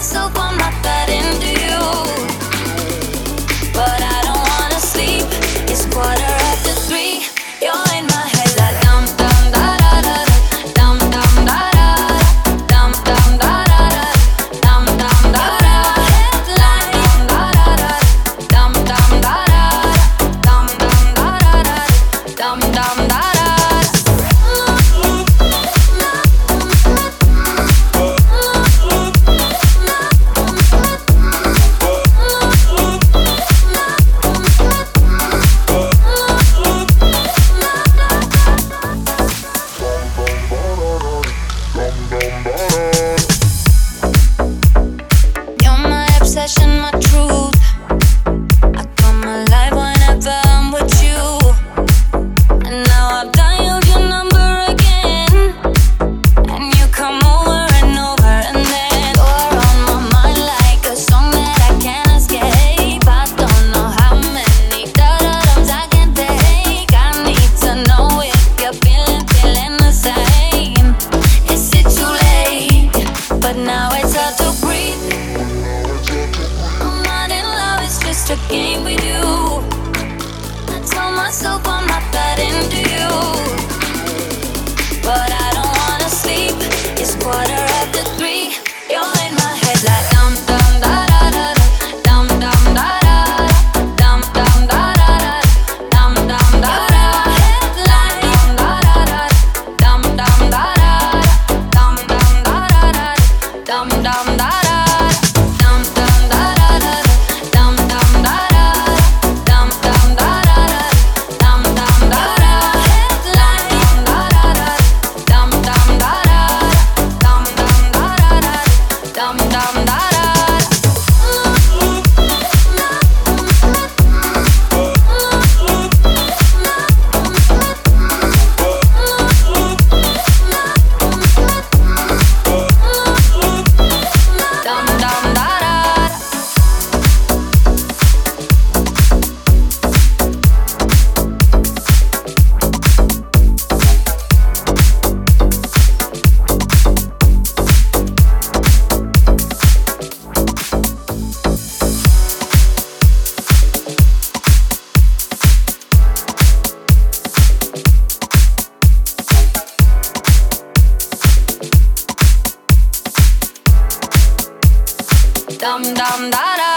so tomorrow. a game we do. I tell myself I'm Dum dum da da.